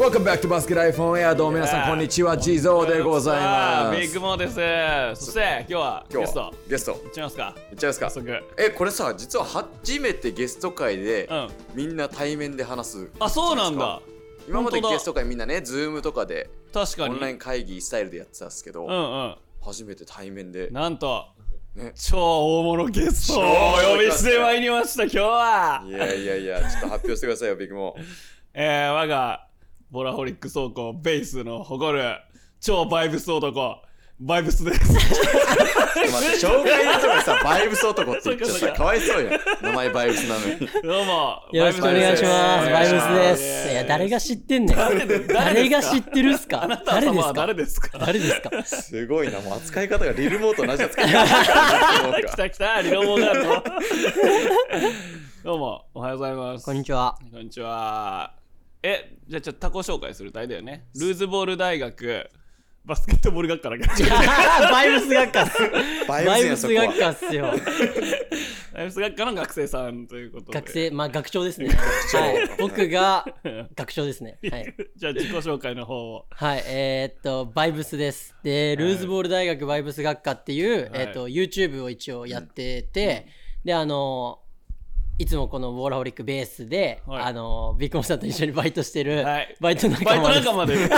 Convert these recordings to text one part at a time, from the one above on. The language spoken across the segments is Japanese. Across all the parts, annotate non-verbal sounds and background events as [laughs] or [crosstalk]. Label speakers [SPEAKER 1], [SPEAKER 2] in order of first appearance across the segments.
[SPEAKER 1] Welcome back to Basket on Air どうも皆さんこんにちはジゾーでございま
[SPEAKER 2] っ
[SPEAKER 1] す
[SPEAKER 2] グモーです。そして今日は
[SPEAKER 1] 今日は
[SPEAKER 2] ゲスト。
[SPEAKER 1] ゲスト
[SPEAKER 2] いっちゃいますか。
[SPEAKER 1] いっちゃいますか
[SPEAKER 2] 早速。
[SPEAKER 1] えこれさ実は初めてゲスト回で、
[SPEAKER 2] うん。
[SPEAKER 1] みんな対面で話す
[SPEAKER 2] あ、そうなんだ。
[SPEAKER 1] 今まで
[SPEAKER 2] 本当だ
[SPEAKER 1] ゲスト回みんなねズームとかで
[SPEAKER 2] 確かに。
[SPEAKER 1] オンライン会議スタイルでやってたんですけど、
[SPEAKER 2] うんうん。
[SPEAKER 1] 初めて対面で
[SPEAKER 2] なんと、
[SPEAKER 1] ね
[SPEAKER 2] 超大物ゲストを
[SPEAKER 1] 超
[SPEAKER 2] お呼びしてまいりました、今日は。
[SPEAKER 1] いやいやいやちょっと発表してくださいよビッグモ
[SPEAKER 2] えー、我がボラホリック倉庫ベースの誇る超バイブス男、バイブスです。
[SPEAKER 1] 待って障害の人がさ [laughs] バイブス男って言っちゃっ
[SPEAKER 2] そうか
[SPEAKER 1] わいそうやん名前バイブスなのに
[SPEAKER 2] どうも。
[SPEAKER 3] よろしくお願いします。バイブスです。いや、
[SPEAKER 2] 誰
[SPEAKER 3] 誰が知ってんねん。誰が知ってるっすか？
[SPEAKER 2] あなた様は
[SPEAKER 3] 誰ですか？
[SPEAKER 2] 誰ですか？
[SPEAKER 3] 誰ですか？
[SPEAKER 1] すごいなもう扱い方がリルモート同じ扱い方
[SPEAKER 2] 来た来た、リロモガールの。どうも、おはようございます。
[SPEAKER 3] こんにちは。
[SPEAKER 2] こんにちは。え、じゃあちょっと他己紹介するとあれだよね。ルーズボール大学、バスケットボール学科だけど。[laughs]
[SPEAKER 3] バイブス学科っす。
[SPEAKER 1] バ
[SPEAKER 3] バイブス学科っすよ。[laughs]
[SPEAKER 2] バイブス学科の学生さんということで。
[SPEAKER 3] 学生、まあ学長ですね。はい。僕が [laughs] 学長ですね。はい。
[SPEAKER 2] じゃあ自己紹介の方を。
[SPEAKER 3] はい、えーっと、バイブスです。で、ルーズボール大学バイブス学科っていう、えーっと、YouTube を一応やってて、で、あの、いつもこのウォーラホリックベースで、
[SPEAKER 2] はい
[SPEAKER 3] あの、ビッグモンさんと一緒にバイトしてる、
[SPEAKER 2] はい
[SPEAKER 3] バイト仲
[SPEAKER 2] バイト
[SPEAKER 3] 間です。
[SPEAKER 2] 仲間で。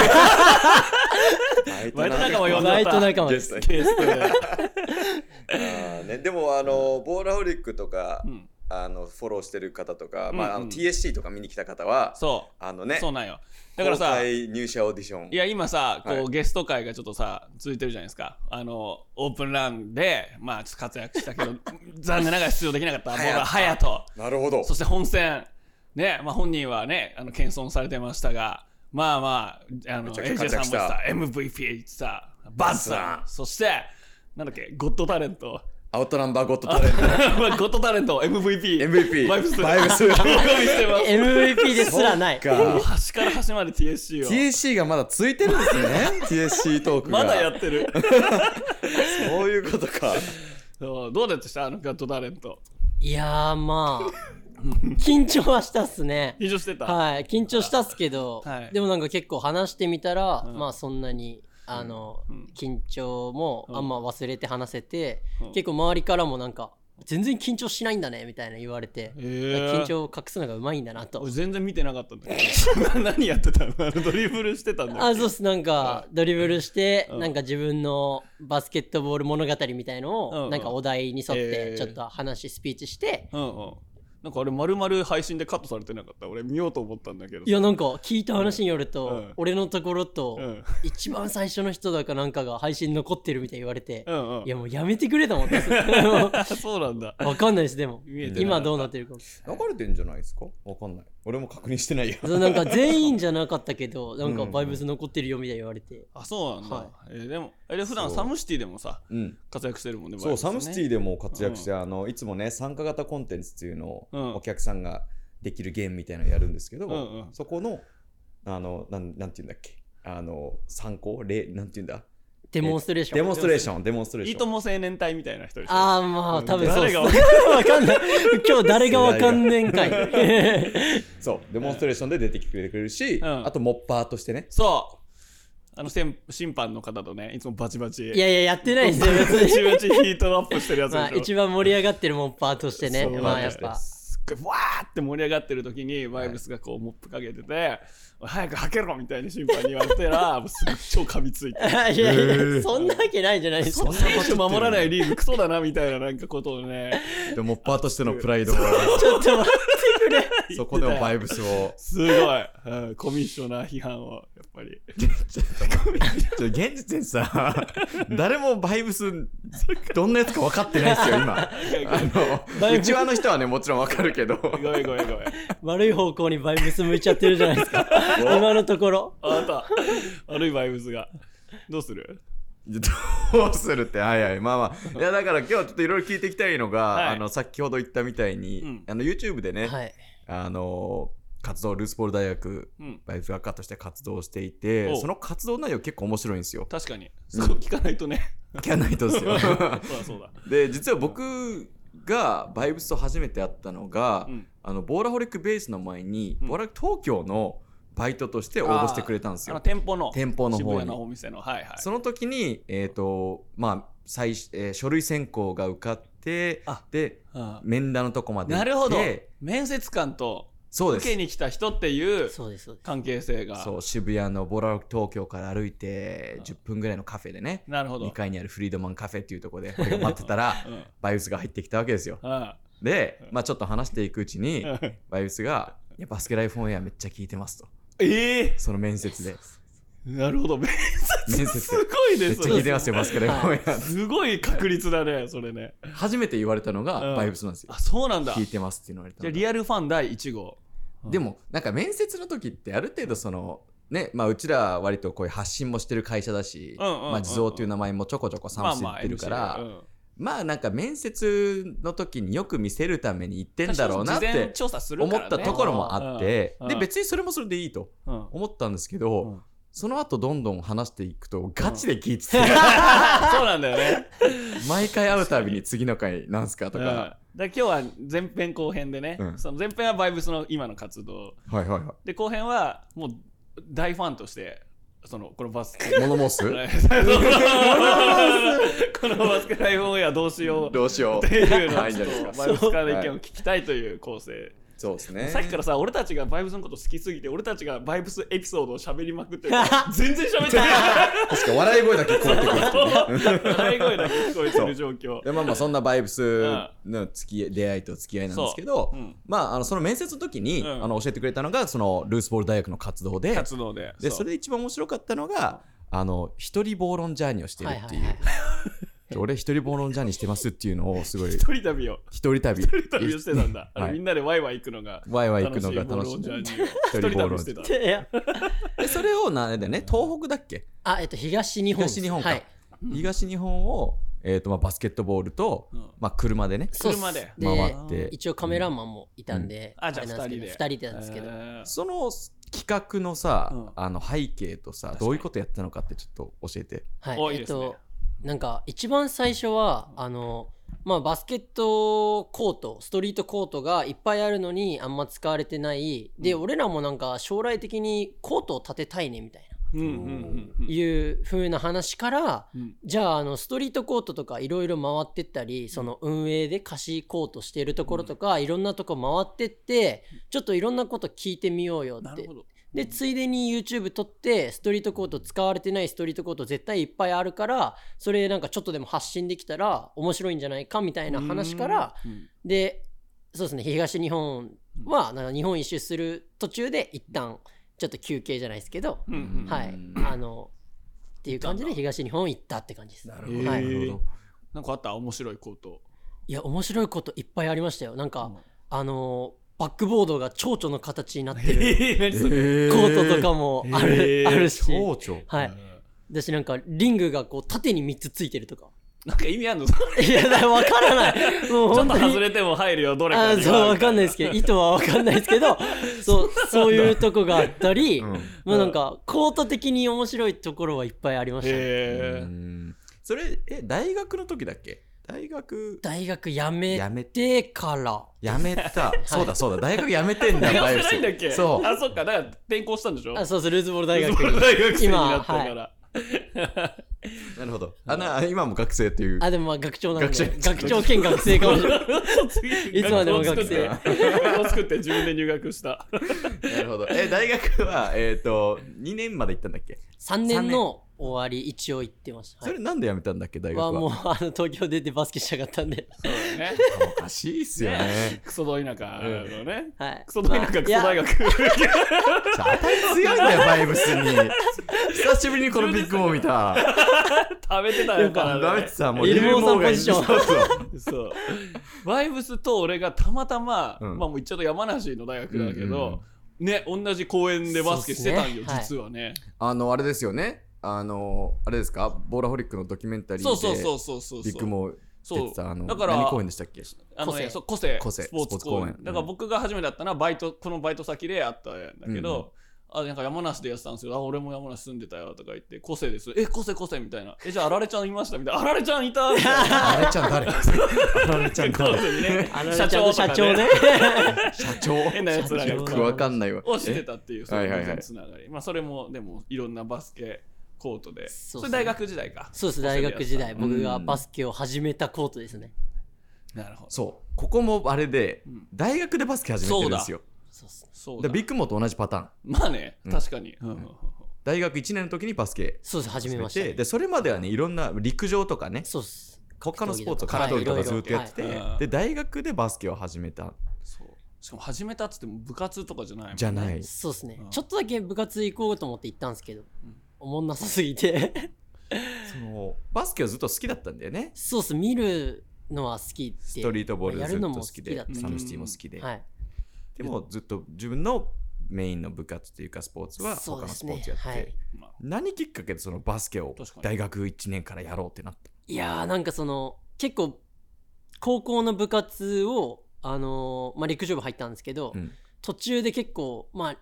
[SPEAKER 1] バイ
[SPEAKER 2] バイト仲間呼。
[SPEAKER 3] バイト仲間です。
[SPEAKER 1] ト
[SPEAKER 2] ゲストで。
[SPEAKER 1] ね、でもあのボーラホリックとか、
[SPEAKER 2] ん
[SPEAKER 1] あのフォローしてる方とか、
[SPEAKER 2] ん
[SPEAKER 1] まあ、あの
[SPEAKER 2] うん
[SPEAKER 1] TSC とか見に来た方は
[SPEAKER 2] そう。
[SPEAKER 1] あのね
[SPEAKER 2] そうなんよ。だから
[SPEAKER 1] 公
[SPEAKER 2] さ、
[SPEAKER 1] 開入社オーディション。
[SPEAKER 2] いや今さこう、
[SPEAKER 1] はい。
[SPEAKER 2] ゲスト会がちょっとさ続いてるじゃないですか。あのオープンランでまあちょっと活躍したけど [laughs] 残念ながら出場できなかった。僕は隼人。
[SPEAKER 1] なるほど。
[SPEAKER 2] そして本戦。ねまあ本人はねあの謙遜されてましたがまあまああの AJ さんもさ MVP 言ってさバズさん。そしてなんだっけゴッドタレント
[SPEAKER 1] アウトナンバーゴッドタレント。
[SPEAKER 2] ま [laughs] あゴッドタレント MVP
[SPEAKER 1] MVP
[SPEAKER 2] バイブス。
[SPEAKER 1] バイブス。
[SPEAKER 2] お呼びしてます。
[SPEAKER 3] MVP ですらない。
[SPEAKER 1] か。
[SPEAKER 2] 端から端まで TSC を
[SPEAKER 1] TSC がまだついてるんですね。TSC トークが。
[SPEAKER 2] まだやってる。[laughs]
[SPEAKER 1] そういうことか。
[SPEAKER 2] そう。どうでした？あのガッドタレント。
[SPEAKER 3] いやーまあ、緊張はしたっすね。
[SPEAKER 2] 緊張してた、
[SPEAKER 3] はい、緊張したっすけど、
[SPEAKER 2] はい。
[SPEAKER 3] でもなんか結構話してみたら、
[SPEAKER 2] うん。
[SPEAKER 3] まあそんなに、あの、緊張も
[SPEAKER 2] うん。
[SPEAKER 3] あんま忘れて話せて、
[SPEAKER 2] うん。
[SPEAKER 3] 結構周りからもなんか、全然緊張しないんだね、みたいな言われて、
[SPEAKER 2] へー。
[SPEAKER 3] 緊張を隠すのがうまいんだなと。
[SPEAKER 2] 俺。全然見てなかったんだけど。[laughs] 何やってたの？ドリブルしてたんだ
[SPEAKER 3] あ、そうっす。なんか、ドリブルして、
[SPEAKER 2] うん。
[SPEAKER 3] なんか自分のバスケットボール物語みたいのを、
[SPEAKER 2] うん。うん。
[SPEAKER 3] なんかお題に沿っ
[SPEAKER 2] えー。
[SPEAKER 3] て、ちょっと話、スピーチして、
[SPEAKER 2] うんうんなんかあれ丸々配信でカットされてなかった？俺見ようと思ったんだけど
[SPEAKER 3] いや、なんか聞いた話によると、
[SPEAKER 2] うん。
[SPEAKER 3] 俺のところと、
[SPEAKER 2] うん。
[SPEAKER 3] 一番最初の人だかなんかが配信残ってるみたいに言われて、
[SPEAKER 2] うんうん。
[SPEAKER 3] いやもうやめてくれと思って [laughs]
[SPEAKER 2] そうなんだ。
[SPEAKER 3] わかんないですでも。今どうなってるか。
[SPEAKER 1] 流れてんじゃないですか？わかんない俺も確認してないよ。
[SPEAKER 3] そうなんか [laughs] 全員じゃなかったけどなんか
[SPEAKER 1] うん。
[SPEAKER 3] バイブス残ってるよみたいに言われて、
[SPEAKER 2] あそうなんだ、
[SPEAKER 3] は
[SPEAKER 2] えーでもえで普段サムシティでもさ
[SPEAKER 1] うん。
[SPEAKER 2] 活躍してるもんね
[SPEAKER 1] そう、サムシティ
[SPEAKER 2] ィ
[SPEAKER 1] でも活躍して、あのいつもね参加型コンテンツっていうのを、
[SPEAKER 2] うん。
[SPEAKER 1] お客さんができるゲームみたいなのやるんですけど、
[SPEAKER 2] うんうん。
[SPEAKER 1] そこのあのなんなんていうんだっけ？あの参考？例なんていうんだ？
[SPEAKER 3] デモンストレーション。
[SPEAKER 1] デモンストレーションデモンストレーション。
[SPEAKER 2] いいとも青年隊みたいな人でしょ？
[SPEAKER 3] ああまあ多分そう。
[SPEAKER 2] 誰が
[SPEAKER 3] っすわかんない。[laughs] 今日誰がわかんねんかい。
[SPEAKER 1] そう。デモンストレーションで出てきてくれるし、
[SPEAKER 2] うん。
[SPEAKER 1] あとモッパーとしてね。
[SPEAKER 2] そう。あの審審判の方とねいつもバチバチ。
[SPEAKER 3] いやいややってないですよ。別
[SPEAKER 2] バチ
[SPEAKER 3] に
[SPEAKER 2] バチヒートアップしてるやつでしょ、
[SPEAKER 3] まあ一番盛り上がってるモッパーとしてね
[SPEAKER 2] そう
[SPEAKER 3] まあやっぱ
[SPEAKER 2] すっごいわーって盛り上がってる時にバイブスがこうモップかけてて、早くはけろみたいに審判に言われたら [laughs] もうすぐ超噛みついて。[laughs]
[SPEAKER 3] いやいやそんなわけないじゃないですか
[SPEAKER 2] 選手守らない。リーグクソだなみたい。[laughs] ななんかことをね
[SPEAKER 1] でモッパーとしてのプライドを
[SPEAKER 3] ちょっと待ってくれ。
[SPEAKER 1] そこでもバイブスを。
[SPEAKER 2] すごい、うんコミッショナー批判をぱり。
[SPEAKER 1] ちょ現時点さ [laughs] 誰もバイブスどんなやつか分かってないですよ今。[laughs] あの内輪の人はねもちろん分かるけど。
[SPEAKER 2] ごめんごめんごめん。
[SPEAKER 3] 悪い方向にバイブス向いちゃってるじゃないですか。[laughs] 今のところ。
[SPEAKER 2] あなた。悪いバイブスが。どうする？
[SPEAKER 1] どうするってはいはい。まあまあ。いやだから今日はちょっといろいろ聞いていきたいのが、
[SPEAKER 2] はい。
[SPEAKER 1] あの先ほど言ったみたいに、
[SPEAKER 2] うん。
[SPEAKER 1] あの YouTube でね、
[SPEAKER 3] はい。
[SPEAKER 1] あの活動ルースポール大学
[SPEAKER 2] うん。
[SPEAKER 1] バイブス学科として活動していてその活動内容結構面白いんですよ。
[SPEAKER 2] 確かに。そう聞かないとね。
[SPEAKER 1] 聞かないとですよ。[laughs]
[SPEAKER 2] そうだそうだ。
[SPEAKER 1] で実は僕がバイブスと初めて会ったのが、
[SPEAKER 2] うん。
[SPEAKER 1] あのボーラホリックベースの前に、
[SPEAKER 2] うん。
[SPEAKER 1] ボーラ東京のバイトとして応募してくれたんですよ。
[SPEAKER 2] 店舗の。
[SPEAKER 1] 店舗の方に。
[SPEAKER 2] のお店の。はいはい。
[SPEAKER 1] その時にえっ、とまあ最、えー書類選考が受かって
[SPEAKER 2] あ。
[SPEAKER 1] で
[SPEAKER 2] うん
[SPEAKER 1] 面談のとこまで行って。
[SPEAKER 2] なるほど。面接官と
[SPEAKER 1] そうです。
[SPEAKER 2] 受けに来た人っていう
[SPEAKER 3] そうですそうです。
[SPEAKER 2] 関係性が。
[SPEAKER 1] そう渋谷のボラ東京から歩いて10分ぐらいのカフェでね
[SPEAKER 2] なるほど。
[SPEAKER 1] 2階にあるフリードマンカフェっていうところで [laughs] 俺が待ってたら
[SPEAKER 2] うん。
[SPEAKER 1] バイブスが入ってきたわけですよ。
[SPEAKER 2] うん。
[SPEAKER 1] で、まあ、ちょっと話していくうちに
[SPEAKER 2] うん。
[SPEAKER 1] バイブスが「いやバスケライフオンエアめっちゃ聞いてます」と。
[SPEAKER 2] ええ
[SPEAKER 1] その面接で。
[SPEAKER 2] なるほど。面接
[SPEAKER 1] 面接
[SPEAKER 2] すごい
[SPEAKER 1] めっちゃ聞いてますよバスケライフオンエア。
[SPEAKER 2] すごい確率だねそれね。
[SPEAKER 1] 初めて言われたの
[SPEAKER 2] うん。
[SPEAKER 1] がバイブスなんですよ。
[SPEAKER 2] あそうなんだ。
[SPEAKER 1] 聞いてますって言われた
[SPEAKER 2] じゃリアルファン第1号
[SPEAKER 1] でもなんか面接の時ってある程度そのねまあうちら割とこういう発信もしてる会社だしまあ地蔵っていう名前もちょこちょこサムス言ってるから、まあなんか面接の時によく見せるために言ってんだろうなって思ったところもあって
[SPEAKER 2] うん
[SPEAKER 1] で別にそれもそれでいいと
[SPEAKER 2] うん。
[SPEAKER 1] 思ったんですけ
[SPEAKER 2] う
[SPEAKER 1] ど
[SPEAKER 2] ん
[SPEAKER 1] その後どんどん話していくとガチで聞いてて
[SPEAKER 2] そうなんだよね。
[SPEAKER 1] 毎回会うたびに次の回なんすかと
[SPEAKER 2] うん。だ今日は前編後編でね、
[SPEAKER 1] うん。
[SPEAKER 2] その前編はバイブスの今の活動。
[SPEAKER 1] はいはいは
[SPEAKER 2] で後編はもう大ファンとしてそのこのバスケ。
[SPEAKER 1] いモノ申す。
[SPEAKER 2] このバスケライフオンエアどうしよう。
[SPEAKER 1] どうしよう。
[SPEAKER 2] っていうのをバイブスからの意見を聞きたいという構成、
[SPEAKER 1] そうですね。
[SPEAKER 2] さっきからさ俺たちがバイブスのこと好きすぎて俺たちがバイブスエピソードを喋りまくって [laughs] 全然喋ってない。
[SPEAKER 1] 確か笑い声だけ聞こえてくる
[SPEAKER 2] 笑い声だけ聞こえてる状況。
[SPEAKER 1] でまあまあそんなバイブスの付き出会いと付き合いなんですけど、まああのその面接の時に、
[SPEAKER 2] うん。
[SPEAKER 1] あの教えてくれたのがそのルースボール大学の活動で。
[SPEAKER 2] 活動で。
[SPEAKER 1] でそれで一番面白かったのがあの一人暴論ジャーニーをしてるっていう、
[SPEAKER 3] はいはいはい
[SPEAKER 1] で俺一人暴論ジャーニーしてますっていうのをすごい。
[SPEAKER 2] 一人旅を。
[SPEAKER 1] 一人旅。
[SPEAKER 2] 一人旅をしてたんだ、あれ
[SPEAKER 1] はい。
[SPEAKER 2] みんなでワイワイ行くのが
[SPEAKER 1] ワイワイ行くのが楽しい
[SPEAKER 2] いボールをジャーニーを
[SPEAKER 1] 一
[SPEAKER 2] 一人
[SPEAKER 1] 人暴論
[SPEAKER 2] 旅してた。
[SPEAKER 3] いや
[SPEAKER 1] でそれをなんでね。東北だっけ？
[SPEAKER 3] あえっと東日本。
[SPEAKER 1] 東日本か、
[SPEAKER 3] はい。
[SPEAKER 1] 東日本を、えーとまあ、バスケットボールと、
[SPEAKER 2] うん。
[SPEAKER 1] まあ、車でね。
[SPEAKER 2] 車で。
[SPEAKER 1] 回って。
[SPEAKER 3] 一応カメラマンもいたんで、
[SPEAKER 2] あじゃあ
[SPEAKER 3] れなん
[SPEAKER 2] 二人で
[SPEAKER 3] ですけど二人で。なんですけど、
[SPEAKER 2] えー。
[SPEAKER 1] その企画のさ、
[SPEAKER 2] うん。
[SPEAKER 1] あの背景とさどういうことやったのかってちょっと教えて。
[SPEAKER 3] はい。
[SPEAKER 2] おいいですね。
[SPEAKER 3] えっとなんか一番最初はあのまあバスケットコートストリートコートがいっぱいあるのにあんま使われてない。で、俺らもなんか将来的にコートを建てたいねみたいな。
[SPEAKER 2] うんうんうんうん。
[SPEAKER 3] いう風な話から、
[SPEAKER 2] うん。
[SPEAKER 3] じゃああのストリートコートとかいろいろ回ってったりその運営で貸しコートしてるところとか、いろんなとこ回ってってちょっといろんなこと聞いてみようよってでついでに YouTube 撮ってストリートコート使われてないストリートコート絶対いっぱいあるからそれなんかちょっとでも発信できたら面白いんじゃないかみたいな話から
[SPEAKER 2] うん。
[SPEAKER 3] でそうですね東日本はなんか日本一周する途中で一旦ちょっと休憩じゃないですけど、はい
[SPEAKER 1] うん
[SPEAKER 3] あのっていう感じで東日本行ったって感じです。
[SPEAKER 1] な
[SPEAKER 2] るほど。
[SPEAKER 3] はい、
[SPEAKER 2] へー
[SPEAKER 1] なるほど。
[SPEAKER 2] なんかあった？面白いこと。
[SPEAKER 3] いや面白いこといっぱいありましたよ。なんか、
[SPEAKER 2] うん。
[SPEAKER 3] あのバックボードが蝶々の形になってるコートとかもある,、あるし。
[SPEAKER 1] 蝶々？
[SPEAKER 3] はい。私なんかリングがこう縦に3つついてるとか。
[SPEAKER 2] なんか意味あんの？ち [laughs] ょ
[SPEAKER 3] いやだから分からない。もう
[SPEAKER 2] っと
[SPEAKER 3] 本当に
[SPEAKER 2] 外れても入るよどれか
[SPEAKER 3] あそう分かんないですけど [laughs] 意図は分かんないですけどそうそう。いうとこがあったり、
[SPEAKER 1] うん。
[SPEAKER 3] もうなんかコート的に面白いところはいっぱいありましたね、
[SPEAKER 2] へー。
[SPEAKER 1] うん。それえ大学の時だっけ？大学
[SPEAKER 3] 大学辞め
[SPEAKER 1] やめ
[SPEAKER 3] てから。
[SPEAKER 1] やめた。[laughs] そうだそうだ。大学やめてんだ
[SPEAKER 2] 通って
[SPEAKER 1] バイブス
[SPEAKER 2] ないんだっけ？
[SPEAKER 1] そう。
[SPEAKER 2] あそっか。だから転校したんでしょ？
[SPEAKER 3] あそうそう。ルーズボール大学
[SPEAKER 2] 大学大学生になったか
[SPEAKER 3] 今
[SPEAKER 2] ら [laughs]
[SPEAKER 1] なるほど。あな今も学生っていう。
[SPEAKER 3] あでもまあ学長なんで。
[SPEAKER 1] 学長。
[SPEAKER 3] 学長兼学生かも。しれないいつまでも学生。
[SPEAKER 2] 学校作って。自分で入学した。[laughs]
[SPEAKER 1] なるほど。え大学はえっと2年まで行ったんだっけ
[SPEAKER 3] ？3年の終わり一応行ってました、はい。
[SPEAKER 1] それなんでやめたんだっけ大学は？
[SPEAKER 3] はもうあの東京出てバスケしたかったんで。
[SPEAKER 2] そうだね。
[SPEAKER 1] おかしいっすよね。
[SPEAKER 2] クソど田舎のね。
[SPEAKER 3] はい。
[SPEAKER 2] クソど田舎クソ大学。
[SPEAKER 1] 当たり強いんだよバイブスに。久しぶりにこのビッグモー見た。
[SPEAKER 2] 食べてたよからね
[SPEAKER 1] ダメってさもう
[SPEAKER 3] イルモーさん
[SPEAKER 1] が
[SPEAKER 3] ポジション。
[SPEAKER 1] そうそう
[SPEAKER 2] そう。バイブスと俺がたまたま、
[SPEAKER 1] うん。
[SPEAKER 2] まあもう言っちゃうと山梨の大学だけど、ね同じ公園でバスケしてたんよ、
[SPEAKER 3] ね。
[SPEAKER 2] 実はね、
[SPEAKER 1] あのあれですよねあのあれですか？ボーラホリックのドキュメンタリーで
[SPEAKER 2] そうそうそうそうそう
[SPEAKER 1] ビッグモー出てたあの
[SPEAKER 2] だから
[SPEAKER 1] 何公演でしたっけ？
[SPEAKER 2] あのね
[SPEAKER 3] 個性。
[SPEAKER 2] そう個性。
[SPEAKER 1] 個性。
[SPEAKER 2] スポーツ公園
[SPEAKER 1] スポーツ公園
[SPEAKER 2] だから僕が初めてだったのはバイトこのバイト先であったんだけど、あなん。か山梨でやってたんですよ。あ俺も山梨住んでたよとか言って個性です。え個性個性みたいな。えじゃああられちゃんいましたみたいな。あられちゃんいたみたいな。
[SPEAKER 1] あれちゃん誰？あれちゃん
[SPEAKER 2] 個
[SPEAKER 1] 誰
[SPEAKER 2] ね。社長
[SPEAKER 3] 社長ね。
[SPEAKER 1] 社長？
[SPEAKER 2] 変なやつら
[SPEAKER 1] よくわかんないわ。
[SPEAKER 2] をしてたっていうそ
[SPEAKER 1] はいはいはい。
[SPEAKER 2] のつながり。まあそれもでもいろんなバスケコートで。
[SPEAKER 3] そ
[SPEAKER 2] そうれ大学時代か。
[SPEAKER 3] そうです大学時代。
[SPEAKER 2] うん。
[SPEAKER 3] 僕がバスケを始めたコートですね。
[SPEAKER 2] なるほど。
[SPEAKER 1] そう。ここもあれで
[SPEAKER 2] うん。
[SPEAKER 1] 大学でバスケ始めてるんですよ。
[SPEAKER 3] そうっす
[SPEAKER 2] そう
[SPEAKER 1] ビッグモと同じパターン。
[SPEAKER 2] まあね
[SPEAKER 1] うん。
[SPEAKER 2] 確かに。うん。うんうんうん
[SPEAKER 1] 大学1年の時にバスケ。
[SPEAKER 3] そうです始めまし
[SPEAKER 1] でそれまではねいろんな陸上とかね。
[SPEAKER 3] そうっす。
[SPEAKER 1] 他のスポーツ
[SPEAKER 3] 格闘技とか
[SPEAKER 1] ずっとやってて、
[SPEAKER 2] はい。はい。
[SPEAKER 1] で大学でバスケを始めた。
[SPEAKER 2] そう。しかも始めたっつっても部活とかじゃないもんね。
[SPEAKER 1] じゃない。
[SPEAKER 3] そうですね。
[SPEAKER 2] うん。
[SPEAKER 3] ちょっとだけ部活行こうと思って行ったんですけど。
[SPEAKER 2] ん
[SPEAKER 3] おもんなさすぎて。
[SPEAKER 1] そのバスケはずっと好きだったんだよね。
[SPEAKER 3] そうっす見るのは好きで
[SPEAKER 1] ストリートボールずっ
[SPEAKER 3] やるのも
[SPEAKER 1] と好きでサムシティも好きで、
[SPEAKER 3] はい。
[SPEAKER 1] でもずっと自分のメインの部活というかスポーツは他のスポーツやってて、
[SPEAKER 3] はい。
[SPEAKER 2] まあ
[SPEAKER 1] 何きっかけでそのバスケを大学1年からやろうってなった
[SPEAKER 3] いやーなんかその結構高校の部活をあのーまあ、陸上部入ったんですけど、
[SPEAKER 1] うん。
[SPEAKER 3] 途中で結構まあ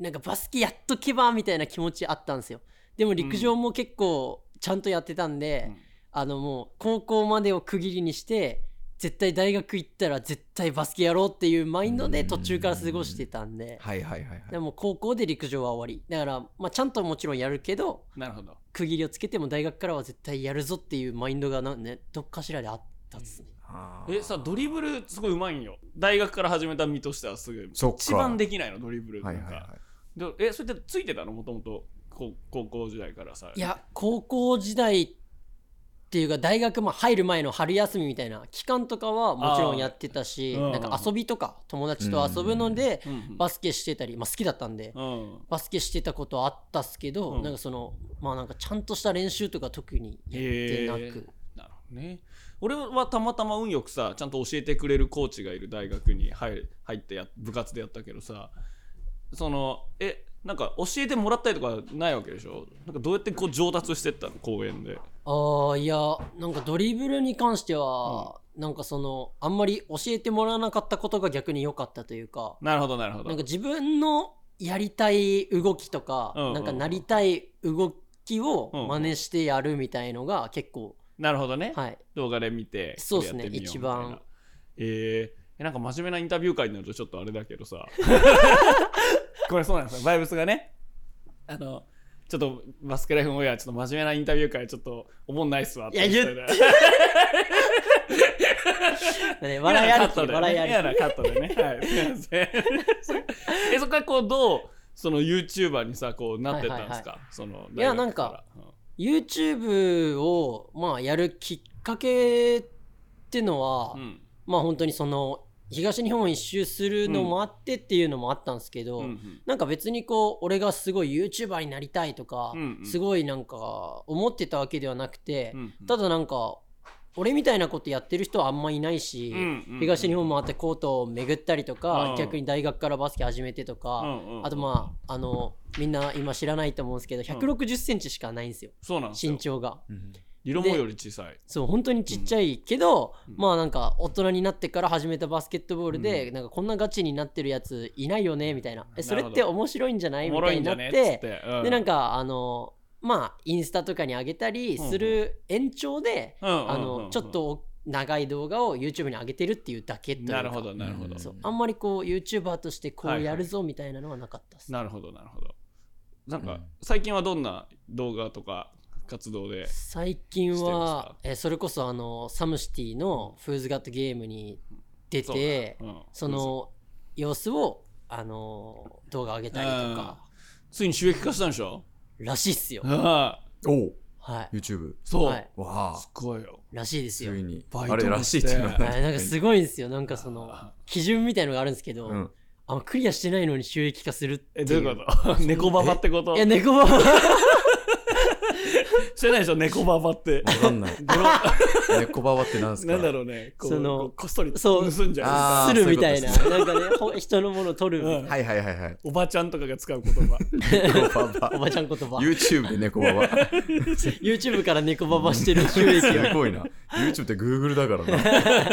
[SPEAKER 3] なんかバスケやっとけばみたいな気持ちあったんですよでも陸上も結構ちゃんとやってたんで、
[SPEAKER 2] うん。
[SPEAKER 3] あのもう高校までを区切りにして絶対大学行ったら絶対バスケやろうっていうマインドで途中から過ごしてたんで。
[SPEAKER 1] はいはいはいはい。
[SPEAKER 3] でも高校で陸上は終わり。だから、まあ、ちゃんともちろんやるけど
[SPEAKER 2] なるほど。
[SPEAKER 3] 区切りをつけても大学からは絶対やるぞっていうマインドがな、ね、どっかしらであったっすね。
[SPEAKER 1] あー
[SPEAKER 2] えさドリブルすごいうまいんよ。大学から始めた身としてはすぐ
[SPEAKER 1] そっか。
[SPEAKER 2] 一番できないのドリブル。なんか、
[SPEAKER 1] はいはいはい。
[SPEAKER 2] でえそれってついてたの？もともと高高校時代からさ。
[SPEAKER 3] いや高校時代っていうか大学も入る前の春休みみたいな期間とかはもちろんやってたし
[SPEAKER 2] うん。
[SPEAKER 3] なんか遊びとか友達と遊ぶのでバスケしてたり、まあ、好きだったんで
[SPEAKER 2] うん。
[SPEAKER 3] バスケしてたことあったっすけど、
[SPEAKER 2] うん。
[SPEAKER 3] なんかそのまあなんかちゃんとした練習とか特にやってなく、
[SPEAKER 2] へー。ね。俺はたまたま運よくさちゃんと教えてくれるコーチがいる大学に入る入ってや部活でやったけどさそのえなんか教えてもらったりとかないわけでしょ？なんかどうやってこう上達してったの？公園で。
[SPEAKER 3] ああいやなんかドリブルに関しては、なんかそのあんまり教えてもらわなかったことが逆に良かったというか
[SPEAKER 2] なるほどなるほど。
[SPEAKER 3] なんか自分のやりたい動きとか、
[SPEAKER 2] うんうんうん。
[SPEAKER 3] なんかなりたい動きを
[SPEAKER 2] うんうん。
[SPEAKER 3] 真似してやるみたいのが結構、
[SPEAKER 2] なるほどね、
[SPEAKER 3] はい。
[SPEAKER 2] 動画で見て
[SPEAKER 3] そうっすね一番。
[SPEAKER 2] えーえなんか真面目なインタビュー会になるとちょっとあれだけどさ [laughs] これそうなんですよ。バイブスがね。あのちょっとバスケライフオンエアちょっと真面目なインタビュー会ちょっと思んないっすわって。
[SPEAKER 3] いや
[SPEAKER 2] 言って。[laughs]
[SPEAKER 3] 笑いありき笑いあり
[SPEAKER 2] 嫌なカットでね。はい。すいません。えそこからこうどうその YouTuber にさこうなってったんですか、その
[SPEAKER 3] いやなんか、YouTube をまあやるきっかけってのは、
[SPEAKER 2] うんうん。
[SPEAKER 3] まあ本当にその東日本一周するのもあってっていうのもあったんですけど、
[SPEAKER 2] うんうん。
[SPEAKER 3] なんか別にこう俺がすごい YouTuber になりたいとか、
[SPEAKER 2] うんうん。
[SPEAKER 3] すごいなんか思ってたわけではなくて、
[SPEAKER 2] うんうん。
[SPEAKER 3] ただなんか俺みたいなことやってる人はあんまいないし、
[SPEAKER 2] うんうんうん。
[SPEAKER 3] 東日本回ってコートを巡ったりとか、
[SPEAKER 2] うん。
[SPEAKER 3] 逆に大学からバスケ始めてとか、
[SPEAKER 2] うんうんうん。
[SPEAKER 3] あとまああのみんな今知らないと思うんですけど1 6 0センチしかないんですよ。
[SPEAKER 2] そうなんですよ。
[SPEAKER 3] 身長が。
[SPEAKER 1] うん
[SPEAKER 2] 理論もより小さい。
[SPEAKER 3] そう本当にちっちゃいけど、
[SPEAKER 2] うん。
[SPEAKER 3] まあなんか大人になってから始めたバスケットボールで、
[SPEAKER 2] う
[SPEAKER 3] なんかこんなガチになってるやついないよねみたいな。えそれって面白いんじゃない？みたいになっ
[SPEAKER 2] て
[SPEAKER 3] て、
[SPEAKER 2] うん。
[SPEAKER 3] でなんかあのまあインスタとかに上げたりする延長で、あのちょっと長い動画を YouTube に上げてるっていうだけというか。
[SPEAKER 2] なるほどなるほど、
[SPEAKER 3] そう。あんまりこう YouTuber としてこうやるぞみたいなのはなかったです、
[SPEAKER 2] なるほどなるほど。なんか、
[SPEAKER 1] うん。
[SPEAKER 2] 最近はどんな動画とか活動で
[SPEAKER 3] 最近はえそれこそあのサムシティのフーズガットゲームに出て
[SPEAKER 2] そうん
[SPEAKER 3] その様子をあの動画上げたりとか。
[SPEAKER 2] ついに収益化したんでしょ？
[SPEAKER 3] らしいっすよ。
[SPEAKER 1] おう。
[SPEAKER 3] はい。
[SPEAKER 1] YouTube
[SPEAKER 2] そう、
[SPEAKER 3] はい。
[SPEAKER 1] わあ。
[SPEAKER 2] すごいよ。
[SPEAKER 3] らしいですよ。
[SPEAKER 1] ついに。
[SPEAKER 2] バイトも
[SPEAKER 1] あれらしいっていうの
[SPEAKER 3] なんかすごいんですよ。なんかその基準みたいのがあるんですけど、
[SPEAKER 1] うん。
[SPEAKER 3] あクリアしてないのに収益化するっていう。
[SPEAKER 2] えどういうこと？[laughs] 猫ババってこと？
[SPEAKER 3] いや猫ババ [laughs]
[SPEAKER 2] 知らないでしょ猫ババって。
[SPEAKER 1] わかんない。[laughs] 猫ババってなんすか？
[SPEAKER 2] なんだろうね。こう
[SPEAKER 3] その
[SPEAKER 2] こうこっそり
[SPEAKER 3] そう。
[SPEAKER 2] 盗んじゃう。
[SPEAKER 1] あー
[SPEAKER 3] するみたいな。なんかねほ人のものを取るみたいな。
[SPEAKER 2] うん。
[SPEAKER 1] はいはいはいはい。
[SPEAKER 2] おばちゃんとかが使う言葉。
[SPEAKER 1] 猫ババ。
[SPEAKER 3] おばちゃん言葉。
[SPEAKER 1] YouTube で猫ババ。[laughs]
[SPEAKER 3] YouTube から猫ババしてる収益
[SPEAKER 1] す
[SPEAKER 3] が
[SPEAKER 1] ごいな。YouTube って Google だからな。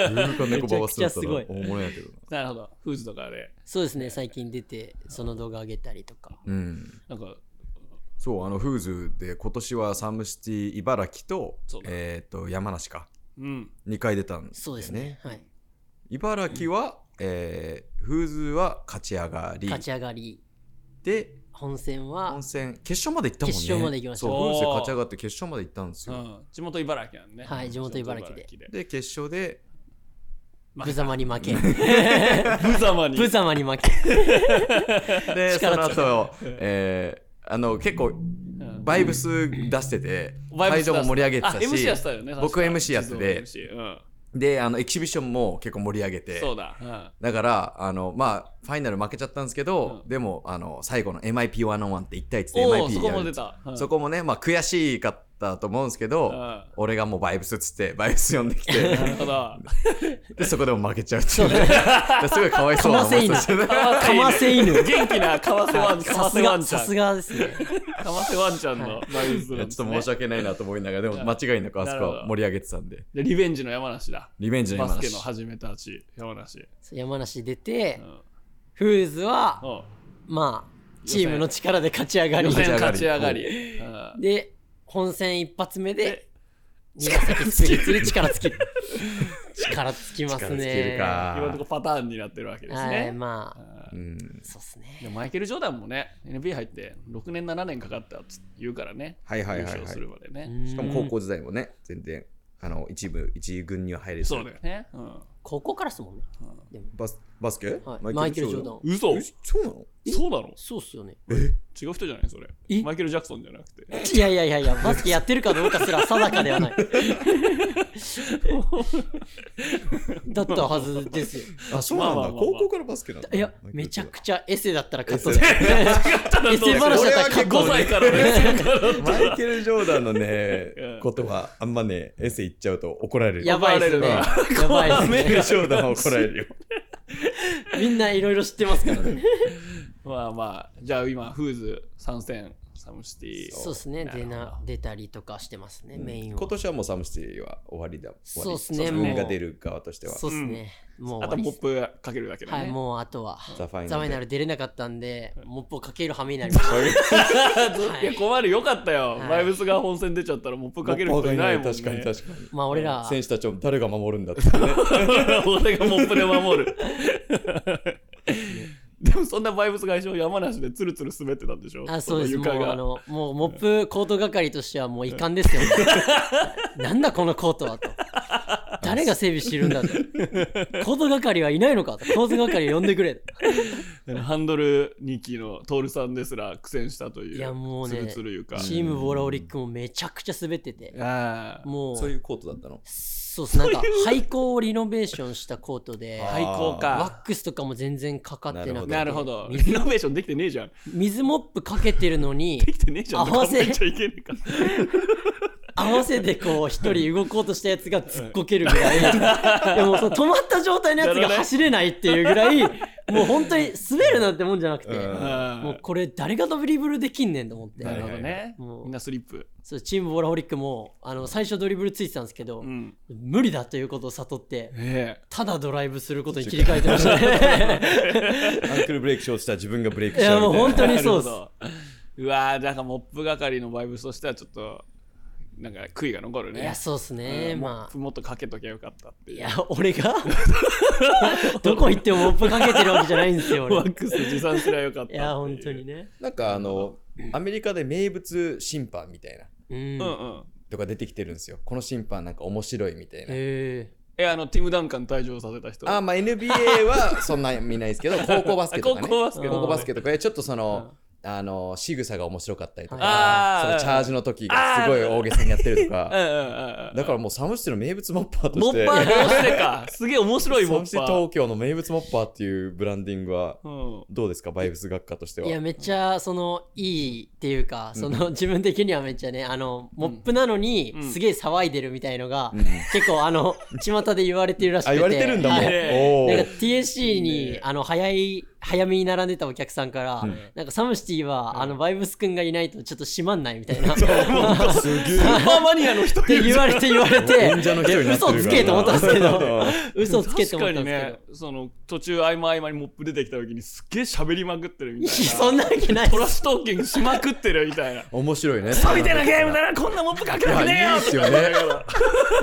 [SPEAKER 1] Google から猫ババする
[SPEAKER 3] めちゃくちゃすごい
[SPEAKER 1] 大物やけどな。
[SPEAKER 2] なるほど。フーズとかで。
[SPEAKER 3] そうですね。最近出てその動画上げたりとか。
[SPEAKER 1] うん。
[SPEAKER 2] なんか
[SPEAKER 1] そう、あの、フーズで今年はサムシティ茨城とえっと、山梨か。
[SPEAKER 2] うん。
[SPEAKER 1] 2回出たん
[SPEAKER 3] そうですね。はい。
[SPEAKER 1] 茨城は、えー、フーズは勝ち上がり。
[SPEAKER 3] 勝ち上がり。
[SPEAKER 1] で
[SPEAKER 3] 本戦は
[SPEAKER 1] 本戦決勝まで行ったもんね。
[SPEAKER 3] 決勝まで行きました。
[SPEAKER 1] そう
[SPEAKER 2] おー
[SPEAKER 1] フーズで勝ち上がって決勝まで行ったんですよ、
[SPEAKER 2] うん。地元茨城なんね
[SPEAKER 3] はい地元茨城で。
[SPEAKER 1] で。決勝で
[SPEAKER 3] 無様に負け。
[SPEAKER 2] 無様に。
[SPEAKER 3] 無様に負け。[laughs] [laughs] [laughs]
[SPEAKER 1] でその後、えー、あの結構
[SPEAKER 2] うん。
[SPEAKER 1] バイブス出してて会場も盛り上げてた
[SPEAKER 2] あ MC やって
[SPEAKER 1] した
[SPEAKER 2] よね
[SPEAKER 1] 僕 MC やってて。であのエキシビションも結構盛り上げて。
[SPEAKER 2] そうだ。うん。
[SPEAKER 1] だからあのまあファイナル負けちゃったんですけど、
[SPEAKER 2] うん。
[SPEAKER 1] でもあの最後の MIP101 って1対1で
[SPEAKER 2] お
[SPEAKER 1] MIP
[SPEAKER 2] おそこも
[SPEAKER 1] やる
[SPEAKER 2] 出た。うん。
[SPEAKER 1] そこもねまあ悔しかったと思うんですけど、
[SPEAKER 2] うん。
[SPEAKER 1] 俺がもうバイブスっつってバイブス呼んでき
[SPEAKER 2] な
[SPEAKER 1] て
[SPEAKER 2] るほど。
[SPEAKER 1] でそこでも負けちゃうっていう。ねで [laughs] すごいかわいそうな
[SPEAKER 3] かませ犬。
[SPEAKER 1] 思ってたね。
[SPEAKER 3] かませ犬。
[SPEAKER 2] 元気なかわせワンか
[SPEAKER 3] さす
[SPEAKER 2] わせワ
[SPEAKER 3] がさすがですね。
[SPEAKER 2] かわせワンちゃんのバイブス
[SPEAKER 1] いや
[SPEAKER 2] なんですね。
[SPEAKER 1] ちょっと申し訳ないなと思いながらでも間違いなくあそこ盛り上げてたんで。
[SPEAKER 2] でリベンジの山梨だ。
[SPEAKER 1] リベンジの
[SPEAKER 2] バス
[SPEAKER 1] 山梨
[SPEAKER 2] ケの始めたち山梨。
[SPEAKER 3] 山梨出て
[SPEAKER 2] うん。
[SPEAKER 3] フーズはまあチームの力で勝ち上がり。
[SPEAKER 2] 勝ち上がり。うん
[SPEAKER 3] で本戦一発目で2打席スプリッ力尽きる。[laughs] 力尽きます
[SPEAKER 1] 力尽きる
[SPEAKER 3] ね
[SPEAKER 1] か。
[SPEAKER 2] 今のところパターンになってるわけです
[SPEAKER 3] はい
[SPEAKER 2] ね
[SPEAKER 3] まあ
[SPEAKER 2] うん。
[SPEAKER 1] うん
[SPEAKER 3] そうっす
[SPEAKER 2] で
[SPEAKER 3] ね
[SPEAKER 2] もマイケル・ジョーダンもね NBA 入って6年7年かかったっつ言うからね
[SPEAKER 1] はいはいはいはい。
[SPEAKER 2] 優勝するまでね。
[SPEAKER 3] うん。
[SPEAKER 1] しかも高校時代もね全然あの一部一軍には入れ
[SPEAKER 2] そうだよね。うん。
[SPEAKER 3] 高校からっすもんね。でも。
[SPEAKER 1] バスバスケ、
[SPEAKER 3] はい。マイケル・ジョーダン。
[SPEAKER 2] 嘘。
[SPEAKER 1] えそうなの？
[SPEAKER 2] そうなの？
[SPEAKER 3] そうっすよね。
[SPEAKER 1] え？
[SPEAKER 2] 違う人じゃないそれ。
[SPEAKER 3] え？
[SPEAKER 2] マイケル・ジャクソンじゃなくて。
[SPEAKER 3] いやいやいやいやバスケやってるかどうかすら定かではない。[laughs] だったはずですよ。
[SPEAKER 1] あそうなんだ、
[SPEAKER 2] まあまあまあまあ。
[SPEAKER 1] 高校からバスケなんだ。
[SPEAKER 3] いやめちゃくちゃエセだったらカット
[SPEAKER 1] エ
[SPEAKER 3] で。
[SPEAKER 1] セ
[SPEAKER 3] エセ話だったらカット
[SPEAKER 2] 5歳からね
[SPEAKER 1] マイケル・ジョーダンのね
[SPEAKER 2] うん。
[SPEAKER 1] ことはあんまねエセ言っちゃうと怒られる
[SPEAKER 3] やばいですね。やばいですね。
[SPEAKER 1] マイケル・ジョーダンは怒られるよ
[SPEAKER 3] みんないろいろ知ってますからね。[laughs]
[SPEAKER 2] まあまあじゃあ今フーズ参戦サムシティ。
[SPEAKER 3] そうですね。出
[SPEAKER 2] な
[SPEAKER 3] 出たりとかしてますね。メインは。
[SPEAKER 1] 今年はもうサムシティは終わりだ。
[SPEAKER 3] そうっすね。
[SPEAKER 1] 自分
[SPEAKER 3] もう。
[SPEAKER 1] が出る側としては。
[SPEAKER 3] そうですね。もう
[SPEAKER 2] あとモップかけるだけだね。
[SPEAKER 3] はいもうあとは。
[SPEAKER 1] ザ・ファイナル
[SPEAKER 3] ナル出れなかったんでモップをかける羽目になりました。
[SPEAKER 2] い。や困るよかったよ、
[SPEAKER 3] はい。
[SPEAKER 2] バイブスが本戦出ちゃったらモップかける人いないもんね。
[SPEAKER 1] 確かに確かに。
[SPEAKER 3] まあ俺ら。
[SPEAKER 1] 選手たちを誰が守るんだってね。[laughs] [laughs]
[SPEAKER 2] 俺がモップで守る。で [laughs] もそんなバイブス外相山梨でツルツル滑ってたんでしょ？
[SPEAKER 3] あそうです。もうあのもうモップコート係としてはもう遺憾ですよ、[laughs] なんだこのコートはと。誰が整備してるんだと。コート係はいないのかと。コート係を呼んでくれ
[SPEAKER 2] ハンドル2機のトールさんですら苦戦したという
[SPEAKER 3] いやもうね
[SPEAKER 2] ツルツル床
[SPEAKER 3] チームボラオリックもめちゃくちゃ滑ってて。
[SPEAKER 2] ああ
[SPEAKER 3] もう。
[SPEAKER 1] そういうコートだったの？
[SPEAKER 3] そうっす。なんか廃校をリノベーションしたコートで
[SPEAKER 2] 最高
[SPEAKER 3] ワ
[SPEAKER 2] か。
[SPEAKER 3] ックスとかも全然かかってなくて。
[SPEAKER 2] なるほど。リ
[SPEAKER 3] 水
[SPEAKER 2] ノベーションできてねえじゃん。
[SPEAKER 3] 水モップかけてるのに
[SPEAKER 2] できてねえじゃん。
[SPEAKER 3] 合わせ
[SPEAKER 2] ちゃいけねえか。
[SPEAKER 3] 合わせてこう一人動こうとしたやつが突っこけるぐらい。[laughs] でもその止まった状態のやつが走れないっていうぐらいもう本当に滑るなんてもんじゃなくて、
[SPEAKER 1] うん。
[SPEAKER 3] もうこれ誰がドリブルできんねんと思って、
[SPEAKER 2] なるほどね。
[SPEAKER 3] もう。
[SPEAKER 2] みんなスリップ。
[SPEAKER 3] そうチームボラホリックもあの最初ドリブルついてたんですけど、
[SPEAKER 2] うん。
[SPEAKER 3] 無理だということを悟って
[SPEAKER 2] え
[SPEAKER 3] ただドライブすることに切り替えてました。ね [laughs]
[SPEAKER 1] アンクルブレイクしようとしたら自分がブレイク
[SPEAKER 3] い
[SPEAKER 1] しちゃ
[SPEAKER 3] やもう本当にそうです。
[SPEAKER 2] うわーなんかモップ係のバイブスとしてはちょっとなんか悔いが残るね。
[SPEAKER 3] いやそうっすね、
[SPEAKER 2] うん。
[SPEAKER 3] まあ。
[SPEAKER 2] もっとかけときゃよかったっていう。
[SPEAKER 3] いや俺が？[laughs] どこ行ってもモップかけてるわけじゃないんですよ俺。
[SPEAKER 2] ワックス持参すりゃよかったい
[SPEAKER 3] や本当にね。
[SPEAKER 1] なんかあのアメリカで名物審判みたいな。
[SPEAKER 3] うん、
[SPEAKER 2] うんうん
[SPEAKER 1] とか出てきてるんですよ。この審判なんか面白いみたいな。
[SPEAKER 3] へ
[SPEAKER 2] えあのティム・ダンカン退場させた人。
[SPEAKER 1] あまあ NBA はそんな見ないですけど [laughs] 高校バスケとかね。
[SPEAKER 2] 高校バスケ
[SPEAKER 1] 高校バスケとか。でちょっとその、あの仕草が面白かったりとかそのチャージの時がすごい大げさにやってると [laughs]
[SPEAKER 2] うん
[SPEAKER 1] か
[SPEAKER 2] うんうんうん。
[SPEAKER 1] だからもうサムシティの名物モッパーとして。
[SPEAKER 2] モッパーとしてか。すげえ面白い
[SPEAKER 1] サムシティ
[SPEAKER 2] モッパー
[SPEAKER 1] 東京の名物モッパーっていうブランディングは
[SPEAKER 2] うん。
[SPEAKER 1] どうですか？バイブス学科としては。い
[SPEAKER 3] やめっちゃそのいいっていうかその自分的にはめっちゃねあのモップなのに
[SPEAKER 2] うん。
[SPEAKER 3] すげえ騒いでるみたいのが
[SPEAKER 1] うん。
[SPEAKER 3] 結構あの [laughs] 巷で言われてるらしくて。
[SPEAKER 1] あ言われてるんだもん、
[SPEAKER 3] はい。なんか TSC にあの早い早めに並んでたお客さんから、
[SPEAKER 1] うん。
[SPEAKER 3] なんかサムシティは、あのバイブスくんがいないとちょっと閉まんないみたいな。[laughs] っ
[SPEAKER 1] すげえ。
[SPEAKER 2] スーパーマニアの人い
[SPEAKER 3] て
[SPEAKER 2] る
[SPEAKER 3] 言われて言われて嘘つけと思ったんですけど
[SPEAKER 1] うん
[SPEAKER 3] 嘘つけと思ったん
[SPEAKER 2] 確かに
[SPEAKER 3] ですけど、
[SPEAKER 2] ねその途中合間合間にモップ出てきた時にすっげえ喋りまくってるみたいな
[SPEAKER 3] そんなわけない
[SPEAKER 2] トラッシュトーキングしまくってるみたいな
[SPEAKER 1] 面白いね
[SPEAKER 2] そうみたいなゲームだなこんなモップかけるわけねえよ
[SPEAKER 1] いやいいっすよね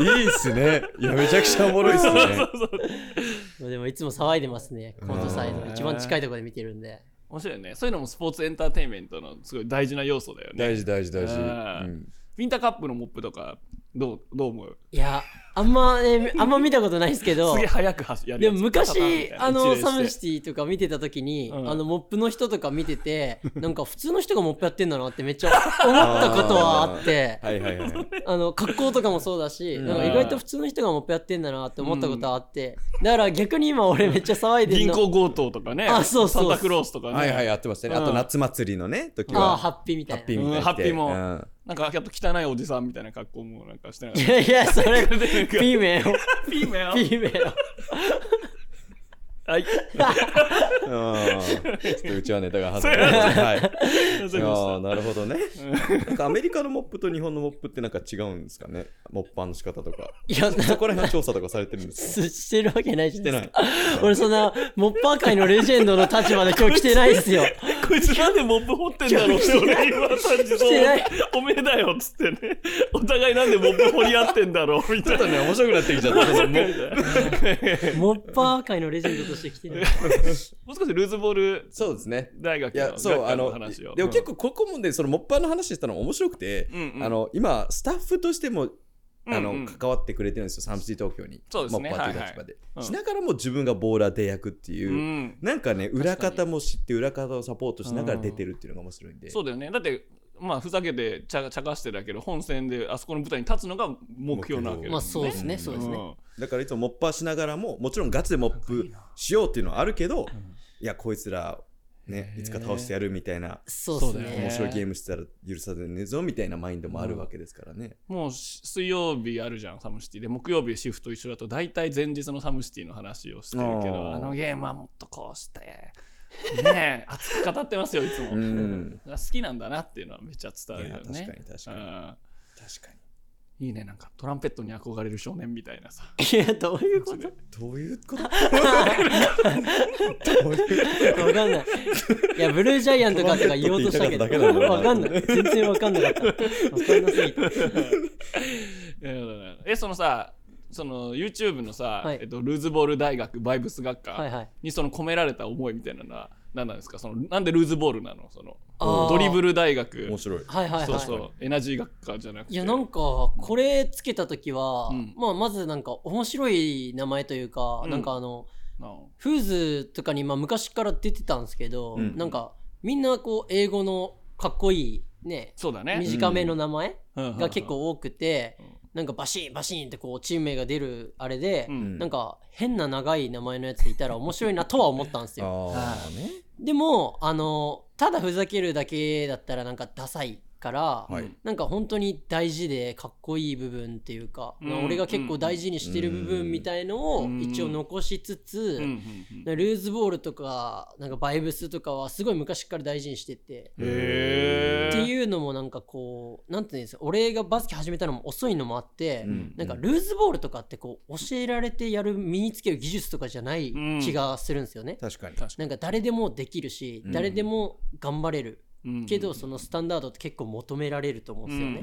[SPEAKER 1] いいっすねいやめちゃくちゃおもろいっすね
[SPEAKER 3] でもいつも騒いでますねコントサイド
[SPEAKER 2] うん
[SPEAKER 3] 一番近いところで見てるんで。
[SPEAKER 2] 面白いよね。そういうのもスポーツエンターテインメントのすごい大事な要素だよね。
[SPEAKER 1] 大事大事大事、
[SPEAKER 2] う
[SPEAKER 1] うんん。
[SPEAKER 2] ウィンターカップのモップとかどうどう思う？
[SPEAKER 3] いやあんまね [laughs] あんま見たことないですけど
[SPEAKER 2] すげえ早く走やる
[SPEAKER 3] でも昔あのサムシティとか見てた時に、
[SPEAKER 2] うん。
[SPEAKER 3] あのモップの人とか見ててなんか普通の人がモップやってんだなってめっちゃ思ったことはあって [laughs]
[SPEAKER 1] はいはいはい。
[SPEAKER 3] あの格好とかもそうだし、
[SPEAKER 1] うん。
[SPEAKER 3] なんか意外と普通の人がモップやってんだなって思ったことはあって、だから逆に今俺めっちゃ騒いでる
[SPEAKER 2] 銀
[SPEAKER 3] の
[SPEAKER 2] 行強盗とかね。
[SPEAKER 3] あそうそう
[SPEAKER 2] サンタクロースとかね。
[SPEAKER 1] はいはいやってましたね。あと
[SPEAKER 2] うん。
[SPEAKER 1] 夏祭りのね時
[SPEAKER 3] ああ
[SPEAKER 1] は
[SPEAKER 3] ハッピーみたいな。
[SPEAKER 1] ハッピーみたいな
[SPEAKER 2] うんハッピーも。
[SPEAKER 1] うん
[SPEAKER 2] なんかやっと汚いおじさんみたいな格好もなんかしてない
[SPEAKER 3] いやいやそれ [laughs]
[SPEAKER 2] ピ
[SPEAKER 3] ピーメンを。[laughs]
[SPEAKER 2] ーメン
[SPEAKER 3] ピーメンを
[SPEAKER 2] はい。
[SPEAKER 1] うんちょっとうちはネタが外れましたはい。[laughs] いやーなるほどね。なんかアメリカのモップと日本のモップってなんか違うんですかね？モッパーの仕方とか。
[SPEAKER 3] いや
[SPEAKER 1] そこら辺は調査とかされてるんですか？
[SPEAKER 3] すしてるわけない
[SPEAKER 1] してない。
[SPEAKER 3] 俺そんなモッパー界のレジェンドの立場で今日来てないですよ。[laughs]
[SPEAKER 2] こいつなんでモップ掘ってんだろうって俺今さ自
[SPEAKER 3] てない。
[SPEAKER 2] おめえだよっつってね。お互いなんでモップ掘り合ってんだろう？みたいな。
[SPEAKER 1] ちょっとね面白くなってきちゃった。[laughs] モ
[SPEAKER 3] ッパー界のレジェンドとして来てない
[SPEAKER 2] もう少しルーズボール
[SPEAKER 1] そうですね。
[SPEAKER 2] 大学
[SPEAKER 1] いや
[SPEAKER 2] の
[SPEAKER 1] そうあの
[SPEAKER 2] 話を。
[SPEAKER 1] でも結構ここもねそのモッパーの話したの面白くて、
[SPEAKER 2] うん。うん
[SPEAKER 1] あの今スタッフとしてもあの、
[SPEAKER 2] うん。うん
[SPEAKER 1] 関わってくれてるんですよサムシティ東京に。
[SPEAKER 2] そうですね。
[SPEAKER 1] モッパーという立場で、
[SPEAKER 2] はいはい。
[SPEAKER 1] しながらも自分がボーラーで役っていう、
[SPEAKER 2] うん。
[SPEAKER 1] なんかね裏方も知って裏方をサポートしながら出てるっていうのが面白いんで、
[SPEAKER 2] そうだよね。だってまあふざけてちゃ茶化してだけど本戦であそこの舞台に立つのが目標なわけだよね。
[SPEAKER 3] まあそうですねそうですね。
[SPEAKER 2] ん
[SPEAKER 1] だからいつもモッパーしながらももちろんガチでモップしようっていうのはあるけど、いやこいつらねいつか倒してやるみたいな
[SPEAKER 3] そうね。
[SPEAKER 1] 面白いゲームしてたら許されねえぞみたいなマインドもあるわけですからね、
[SPEAKER 2] もうし水曜日あるじゃんサムシティ。で木曜日シフト一緒だと大体前日のサムシティの話をしてるけど
[SPEAKER 1] あ
[SPEAKER 2] のゲームはもっとこうしてねえ [laughs] 熱く語ってますよいつも、
[SPEAKER 1] うん。[laughs]
[SPEAKER 2] 好きなんだなっていうのはめっちゃ伝わるよね。
[SPEAKER 1] 確かに確かに。
[SPEAKER 2] うん。
[SPEAKER 1] 確か
[SPEAKER 2] いいねなんかトランペットに憧れる少年みたいなさ
[SPEAKER 3] いやどういうこと？
[SPEAKER 1] にどういうこと？
[SPEAKER 2] ど
[SPEAKER 3] わかんない。いや、ブルージャイアントかとか言おうとしたけど、
[SPEAKER 1] トランペットって言いたかんな
[SPEAKER 3] わかんない。全然わかんなかった。わかんなすぎて。
[SPEAKER 2] うんえそのさその YouTube のさ、
[SPEAKER 3] はい
[SPEAKER 2] えっと、ルーズボール大学バイブス学科
[SPEAKER 3] はいはい。
[SPEAKER 2] にその込められた思いみたいなのは何なんですか？そのなんでルーズボールなの？そのドリブル大学。
[SPEAKER 1] 面白い。
[SPEAKER 3] はいはいはい。
[SPEAKER 2] そうそう。エナジー学科じゃなくて。
[SPEAKER 3] いやなんかこれつけた時は、
[SPEAKER 2] うん。
[SPEAKER 3] まあまずなんか面白い名前というか、
[SPEAKER 2] うん。
[SPEAKER 3] なんかあの
[SPEAKER 2] な
[SPEAKER 3] フーズとかにまあ昔から出てたんですけど、
[SPEAKER 1] うん。
[SPEAKER 3] なんかみんなこう英語のかっこいいね
[SPEAKER 2] そうだね。
[SPEAKER 3] 短めの名前
[SPEAKER 2] が
[SPEAKER 3] が結構多くて、
[SPEAKER 2] うん
[SPEAKER 3] なんかバシンバシンってこうチーム名が出るあれで、
[SPEAKER 2] うん
[SPEAKER 3] なんか変な長い名前のやついたら面白いなとは思ったんですよ。[laughs]
[SPEAKER 1] ね
[SPEAKER 3] でもあのただふざけるだけだったらなんかダサいから、
[SPEAKER 1] はい。
[SPEAKER 3] なんか本当に大事でかっこいい部分っていうか、
[SPEAKER 2] うん。
[SPEAKER 3] 俺が結構大事にしてる部分みたいのを
[SPEAKER 2] うん。
[SPEAKER 3] 一応残しつつ、
[SPEAKER 2] うん。うん。うん。
[SPEAKER 3] ルーズボールとかなんかバイブスとかはすごい昔から大事にしてて。
[SPEAKER 2] へ
[SPEAKER 3] っていうのもなんかこうなんていうんですか俺がバスケ始めたのも遅いのもあって、
[SPEAKER 1] うん。
[SPEAKER 3] なんかルーズボールとかってこう教えられてやる身につける技術とかじゃない気がするんですよね。
[SPEAKER 1] 確かに。
[SPEAKER 2] 確か
[SPEAKER 3] なんか誰でもできるし、
[SPEAKER 1] うん。
[SPEAKER 3] 誰でも頑張れる。
[SPEAKER 2] に
[SPEAKER 3] けど、そのスタンダードって結構求められると思うんですよね。
[SPEAKER 1] う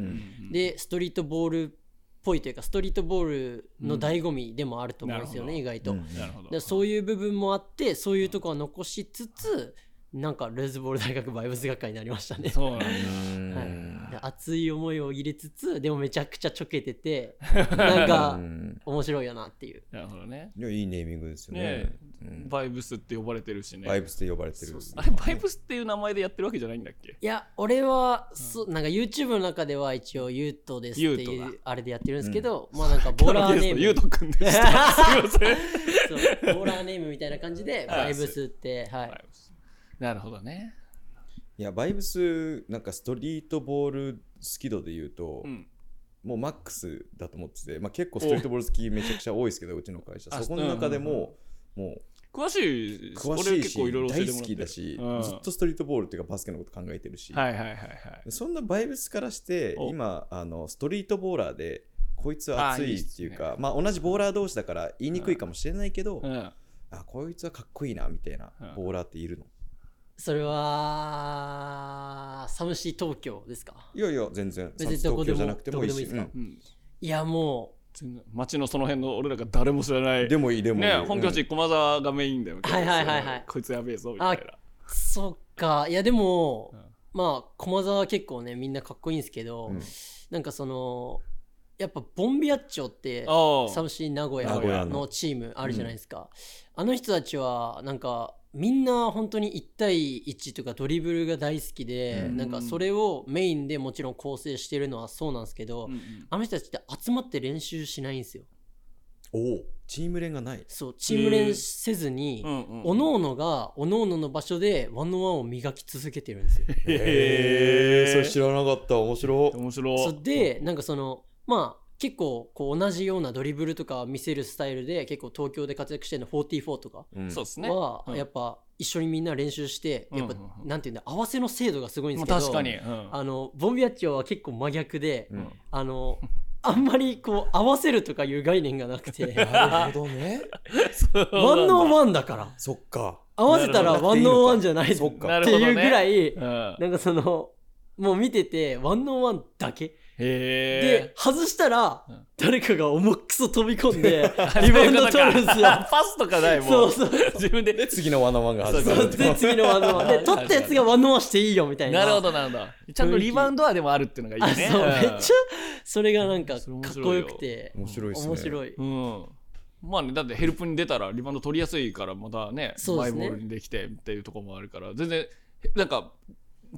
[SPEAKER 1] ん。
[SPEAKER 3] でストリートボールっぽいというかストリートボールの醍醐味でもあると思うんですよね、
[SPEAKER 2] うん。
[SPEAKER 3] 意外と。
[SPEAKER 1] うん。
[SPEAKER 2] なるほど。
[SPEAKER 3] でそういう部分もあってそういうとこは残しつつなんかルーズボール大学バイブス学科になりましたね。
[SPEAKER 2] そうなんだ。
[SPEAKER 1] うん。
[SPEAKER 3] はい、で熱い思いを入れつつでもめちゃくちゃちょけてて [laughs] なん
[SPEAKER 1] う
[SPEAKER 3] か
[SPEAKER 1] ん。
[SPEAKER 3] 面白いよなっていう。
[SPEAKER 2] なるほどね。
[SPEAKER 1] いやいいネーミングですよね。
[SPEAKER 2] ね
[SPEAKER 1] うん
[SPEAKER 2] バイブスって呼ばれてるしね。
[SPEAKER 1] バイブスで呼ばれてる
[SPEAKER 2] あれバイブスっていう名前でやってるわけじゃないんだっけ？
[SPEAKER 3] いや俺は、そなんか YouTube の中では一応ユートですって
[SPEAKER 2] ユートだ
[SPEAKER 3] いうあれでやってるんですけど、まあなんかボーラーネーム。
[SPEAKER 2] ゆうとくんでしたすいません。
[SPEAKER 3] そう。ボーラーネームみたいな感じで
[SPEAKER 2] あ
[SPEAKER 3] バイブスってはい、
[SPEAKER 2] なるほどね。
[SPEAKER 1] いやバイブスなんかストリートボール好き度で言うと、
[SPEAKER 2] うん。
[SPEAKER 1] もうマックスだと思ってて、まあ、結構ストリートボール好きめちゃくちゃ多いですけどうちの会社。
[SPEAKER 2] あ
[SPEAKER 1] そこの中で
[SPEAKER 2] うんうん
[SPEAKER 1] も、もう
[SPEAKER 2] 詳しい俺
[SPEAKER 1] 詳しいし
[SPEAKER 2] 結構いろいろ教え
[SPEAKER 1] 大好きだし、
[SPEAKER 2] うん。
[SPEAKER 1] ずっとストリートボールっていうかバスケのこと考えてるし、
[SPEAKER 2] はいはいはいはい
[SPEAKER 1] そんなバイブスからして
[SPEAKER 2] お。
[SPEAKER 1] 今あのストリートボーラーでこいつは熱いっていう
[SPEAKER 2] あいい
[SPEAKER 1] かまあ同じボーラー同士だから言いにくいかもしれないけど、
[SPEAKER 2] うん。
[SPEAKER 1] あこいつはかっこいいなみたいな
[SPEAKER 2] うん。
[SPEAKER 1] ボーラーっているの、
[SPEAKER 3] それはサムシー東京ですか？
[SPEAKER 1] いやいや全然。
[SPEAKER 3] 別にどこ
[SPEAKER 1] じゃなくてもいいし。
[SPEAKER 3] いやも
[SPEAKER 2] 全然街のその辺の俺らが誰も知らない。
[SPEAKER 1] でもいいでもいい、
[SPEAKER 2] ね
[SPEAKER 1] うん
[SPEAKER 2] 本拠地駒沢がメインだよ
[SPEAKER 3] はいはいはいはい。
[SPEAKER 2] こいつやべえぞみたいな。
[SPEAKER 3] うそっか。いやでも、
[SPEAKER 2] うん
[SPEAKER 3] まあ駒沢は結構ねみんなかっこいいんですけど、
[SPEAKER 1] うん。
[SPEAKER 3] なんかそのやっぱボンビアッチョってサムシー名古
[SPEAKER 1] 屋の
[SPEAKER 3] 屋の。チームあるじゃないですか、あの人たちはなんかみんな本当に1対1とかドリブルが大好きで、
[SPEAKER 1] うん。
[SPEAKER 3] なんかそれをメインでもちろん構成してるのはそうなんですけど、
[SPEAKER 2] うんうん。
[SPEAKER 3] あの人たちって集まって練習しないんですよ。
[SPEAKER 1] おお。チーム練がない。
[SPEAKER 3] そうチーム練せずに、
[SPEAKER 2] うん。うん
[SPEAKER 3] おのおのがおのおのの場所でワンオンワンを磨き続けてるんですよ。
[SPEAKER 2] へえ
[SPEAKER 1] それ知らなかった。面白い
[SPEAKER 2] 面白
[SPEAKER 3] でなんかそのまあ結構こう同じようなドリブルとか見せるスタイルで結構東京で活躍してるの44とか
[SPEAKER 1] うん。
[SPEAKER 2] そうですね。
[SPEAKER 3] やっぱ一緒にみん。な練習してやっぱ
[SPEAKER 2] うんうんうん。
[SPEAKER 3] なんていうんだ合わせの精度がすごいんです
[SPEAKER 2] まあ
[SPEAKER 3] けど
[SPEAKER 2] 確かに。うん。
[SPEAKER 3] あのボンビアッチョは結構真逆で
[SPEAKER 1] うん。
[SPEAKER 3] あのあんまりこう合わせるとかいう概念がなくて。[laughs]
[SPEAKER 1] なるほどね。[laughs]
[SPEAKER 3] ワンオンワンだから。
[SPEAKER 1] そっか。
[SPEAKER 3] 合わせたらワンオンワンじゃない
[SPEAKER 1] そっか。
[SPEAKER 3] っていうぐらい
[SPEAKER 2] うん。
[SPEAKER 3] なんかそのもう見ててワンオンワンだけ
[SPEAKER 2] へ
[SPEAKER 3] で
[SPEAKER 2] え
[SPEAKER 3] 外したら
[SPEAKER 2] うん。
[SPEAKER 3] 誰かが重くそ飛び込んで [laughs] リバウンド取るんですよ。
[SPEAKER 2] パスとかないも
[SPEAKER 3] そうそう。
[SPEAKER 2] 自分で。
[SPEAKER 1] で次のワンオンワンが始まる
[SPEAKER 3] で次のワンオンワン。で取ったやつがワンオンワンしていいよみたいな。
[SPEAKER 2] なるほどなるほど。ちゃんとリバウンドはでもあるっていうのがい
[SPEAKER 3] あ
[SPEAKER 2] いね。
[SPEAKER 3] そうめっちゃ
[SPEAKER 2] ゃ
[SPEAKER 3] それがなんかかっこよくて。
[SPEAKER 1] 面白いですね。
[SPEAKER 3] 面白い。
[SPEAKER 2] うん。まあねだってヘルプに出たらリバウンド取りやすいからまたね
[SPEAKER 3] ね。
[SPEAKER 2] マイボールにできてっていうところもあるから。全然なんか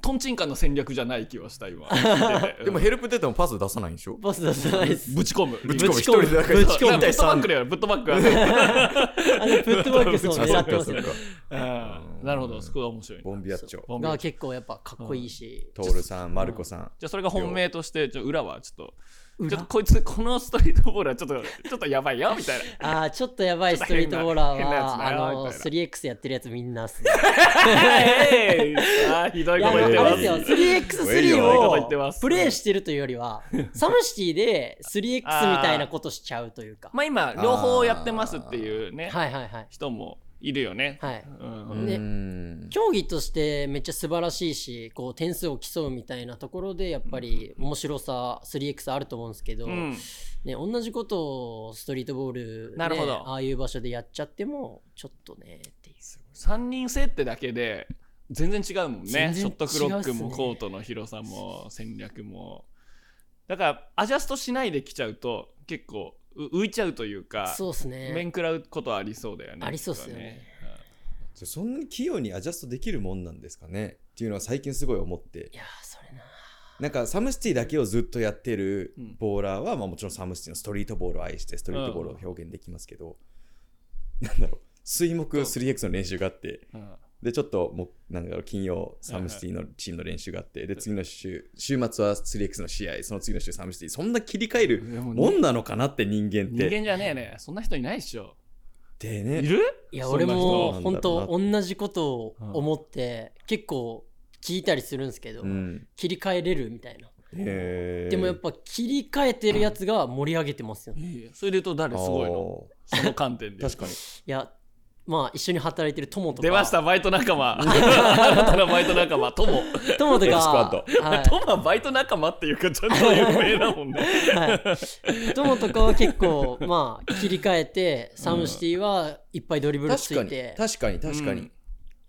[SPEAKER 2] トンチンカンの戦略じゃない気はした今。[laughs]
[SPEAKER 1] でもヘルプ出てもパス出さないんでしょ？
[SPEAKER 3] パス出さないです。
[SPEAKER 2] ぶち込む。
[SPEAKER 1] ぶち込む。
[SPEAKER 3] ぶち込む。
[SPEAKER 1] 一人でだけ
[SPEAKER 3] ぶち込む。
[SPEAKER 2] なんかプットバックだよプットバックは
[SPEAKER 3] あのプットバックそう
[SPEAKER 1] っ
[SPEAKER 3] 狙ってますよ
[SPEAKER 2] なるほど。そこが面白い。ね
[SPEAKER 1] ボンビアッチョ。
[SPEAKER 3] が結構やっぱかっこいいし。
[SPEAKER 1] トールさんマルコさん。
[SPEAKER 2] じゃあそれが本命としてちょ裏はちょっと
[SPEAKER 3] 裏
[SPEAKER 2] ちょっとこいつこのストリートボールはちょっと [laughs] ちょっとやばいよみたいな。
[SPEAKER 3] あーちょっとやばいストリートボーラーはあの
[SPEAKER 2] よみたいな。
[SPEAKER 3] 3X やってるやつみんなっすね。[laughs]
[SPEAKER 2] あーひどいこと言ってます。
[SPEAKER 3] よ
[SPEAKER 1] ひどいこと言って
[SPEAKER 3] 3X3 をプレイしてるというよりは [laughs] サムシティで 3X みたいなことしちゃうというか。
[SPEAKER 2] まあ今両方やってますっていうね
[SPEAKER 3] はいはいはい。
[SPEAKER 2] 人もいるよね。
[SPEAKER 3] はい。
[SPEAKER 2] うん。
[SPEAKER 3] ね
[SPEAKER 1] うん。
[SPEAKER 3] 競技としてめっちゃ素晴らしいしこう点数を競うみたいなところでやっぱり面白さ 3X あると思うんですけど、
[SPEAKER 2] うん。
[SPEAKER 3] ね、同じことをストリートボール、ね、
[SPEAKER 2] なるほど。
[SPEAKER 3] ああいう場所でやっちゃってもちょっとねっていう。
[SPEAKER 2] 3人制ってだけで全然違うもんね。ショットクロックもコートの広さも戦略も。だからアジャストしないで来ちゃうと結構う浮いちゃうというか
[SPEAKER 3] そうですね。
[SPEAKER 2] 面食らうことありそうだよね
[SPEAKER 3] ありそうっすよね。
[SPEAKER 1] じゃあそんなに器用にアジャストできるもんなんですかね？っていうのは最近すごい思って。
[SPEAKER 3] いやーそれな
[SPEAKER 1] なんかサムシティだけをずっとやってる
[SPEAKER 2] うん。
[SPEAKER 1] ボーラーは、まあ、もちろんサムシティのストリートボールを愛してストリートボールを表現できますけど、なんだろう。水木 3X の練習があって。
[SPEAKER 2] うんうん
[SPEAKER 1] でちょっともうなんだろう金曜サムシティのチームの練習があってで次の週週末は 3X の試合その次の週サムシティそんな切り替える
[SPEAKER 2] でも
[SPEAKER 1] もんなのかなって人間って。
[SPEAKER 2] 人間じゃねえね。そんな人いないっしょ。
[SPEAKER 1] でね。
[SPEAKER 2] いる？
[SPEAKER 3] いや俺も本当同じことを思って結構聞いたりするんですけど、
[SPEAKER 1] うん。
[SPEAKER 3] 切り替えれるみたいな。でもやっぱ切り替えてるやつが盛り上げてますよね。
[SPEAKER 2] それで言うと誰？すごいの？その観点で。
[SPEAKER 1] 確かに。
[SPEAKER 3] いやまあ一緒に働いてる友とか。
[SPEAKER 2] 出ましたバイト仲間。[laughs] あなたのバイト仲間友。
[SPEAKER 3] 友とか。
[SPEAKER 2] 友はバイト仲間っていうかちゃんと有名だもんね。
[SPEAKER 3] はい、友とかは結構まあ切り替えてサムシティはいっぱいドリブルつ
[SPEAKER 1] 確かに
[SPEAKER 3] いて
[SPEAKER 1] 確かに確かに、
[SPEAKER 2] うん。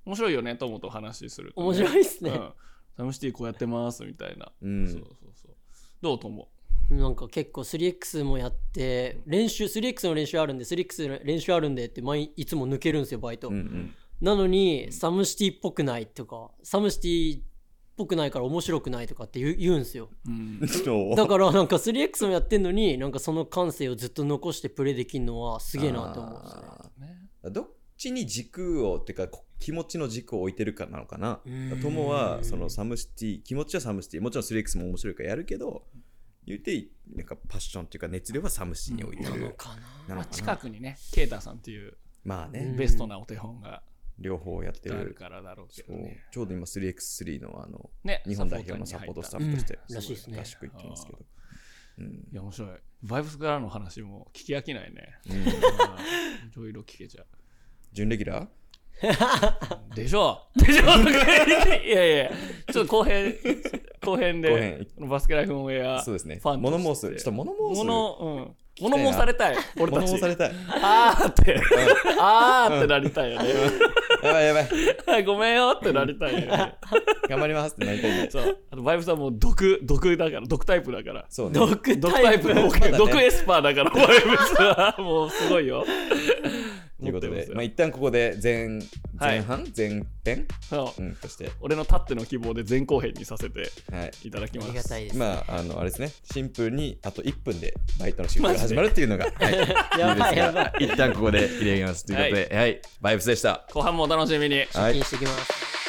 [SPEAKER 2] 面白いよね友と話するとね、
[SPEAKER 3] 面白いっすね、
[SPEAKER 2] うん。サムシティこうやってますみたいな、
[SPEAKER 1] うん。
[SPEAKER 2] そうそうどうと思
[SPEAKER 3] なんか結構 3X もやって練習 3X の練習あるんで 3X の練習あるんでって毎いつも抜けるんですよバイト、
[SPEAKER 1] うん。うん
[SPEAKER 3] なのに SOMECITY っぽくないとか SOMECITY っぽくないから面白くないとかって言う言うんですよ。
[SPEAKER 2] う、[laughs] う。ん、
[SPEAKER 3] だからなんか 3X もやってんのになんかその感性をずっと残してプレイできるのはすげえなって思うんですよね。
[SPEAKER 1] どっちに軸をってかこ気持ちの軸を置いてるかなのかな。
[SPEAKER 3] うん。
[SPEAKER 1] 友はその SOMECITY 気持ちは SOMECITY もちろん 3X も面白いからやるけど言うてなんかパッションっていうか熱量はサムシに置いて。る、
[SPEAKER 2] まあ、近くにねケイタさんっていう
[SPEAKER 1] まあね、
[SPEAKER 3] うん
[SPEAKER 2] ベストなお手本が
[SPEAKER 1] 両方やって
[SPEAKER 2] ある
[SPEAKER 1] る
[SPEAKER 2] からだろうけどね。
[SPEAKER 1] ちょうど今 3x3 のあの
[SPEAKER 2] ね
[SPEAKER 1] 日本代表のサポートスタッフとして
[SPEAKER 3] うん
[SPEAKER 1] 合宿行ってますけど、うん。
[SPEAKER 2] いや面白い。バイブスからの話も聞き飽きないね。
[SPEAKER 1] うん、[laughs]
[SPEAKER 2] うんいろいろ聞けちゃう。
[SPEAKER 1] 準レギュラー？[laughs]
[SPEAKER 2] でしょ。でしょ。[laughs] いやいや。ちょっと後編後編
[SPEAKER 1] 後
[SPEAKER 2] でバスケライフオンエア
[SPEAKER 1] そうですね。
[SPEAKER 2] ファンと
[SPEAKER 1] 物申す。ちょっと物申す。
[SPEAKER 2] 物申されたい。俺たち。
[SPEAKER 1] 物申されたい。
[SPEAKER 2] あーって。あーってなりたいよね。
[SPEAKER 1] やばいやばい。
[SPEAKER 2] は [laughs] いごめんよってなりたいよね。
[SPEAKER 1] 頑張りますってなりたいね。
[SPEAKER 2] そう。あとバイブさんも毒毒だから毒タイプだから。
[SPEAKER 1] そうね。
[SPEAKER 3] 毒
[SPEAKER 2] 毒タイプ毒エスパーだからバイブスは。もうすごいよ
[SPEAKER 1] ということで、
[SPEAKER 2] ますよ。
[SPEAKER 1] まあ、一旦ここで前
[SPEAKER 2] はい。
[SPEAKER 1] 前半、前編、
[SPEAKER 2] そう
[SPEAKER 1] うん、として、
[SPEAKER 2] 俺のたっての希望で前後編にさせて
[SPEAKER 1] はい。
[SPEAKER 2] いただきます。
[SPEAKER 3] ありがたいです、
[SPEAKER 1] まあ、あの、あれですね、シンプルにあと1分でバイトの仕事が始まるっていうのが、はい、[laughs]
[SPEAKER 3] やばいやばい
[SPEAKER 1] いいですが一旦ここで切り上げます。ということで、はい、バイブスでした。
[SPEAKER 2] 後半もお楽しみに。
[SPEAKER 1] はい。
[SPEAKER 3] 気にしてきます